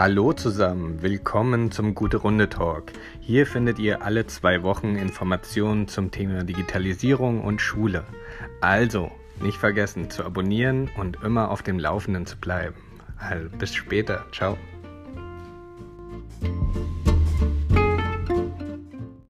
Hallo zusammen, willkommen zum Gute Runde Talk. Hier findet ihr alle zwei Wochen Informationen zum Thema Digitalisierung und Schule. Also, nicht vergessen zu abonnieren und immer auf dem Laufenden zu bleiben. Also, bis später, ciao.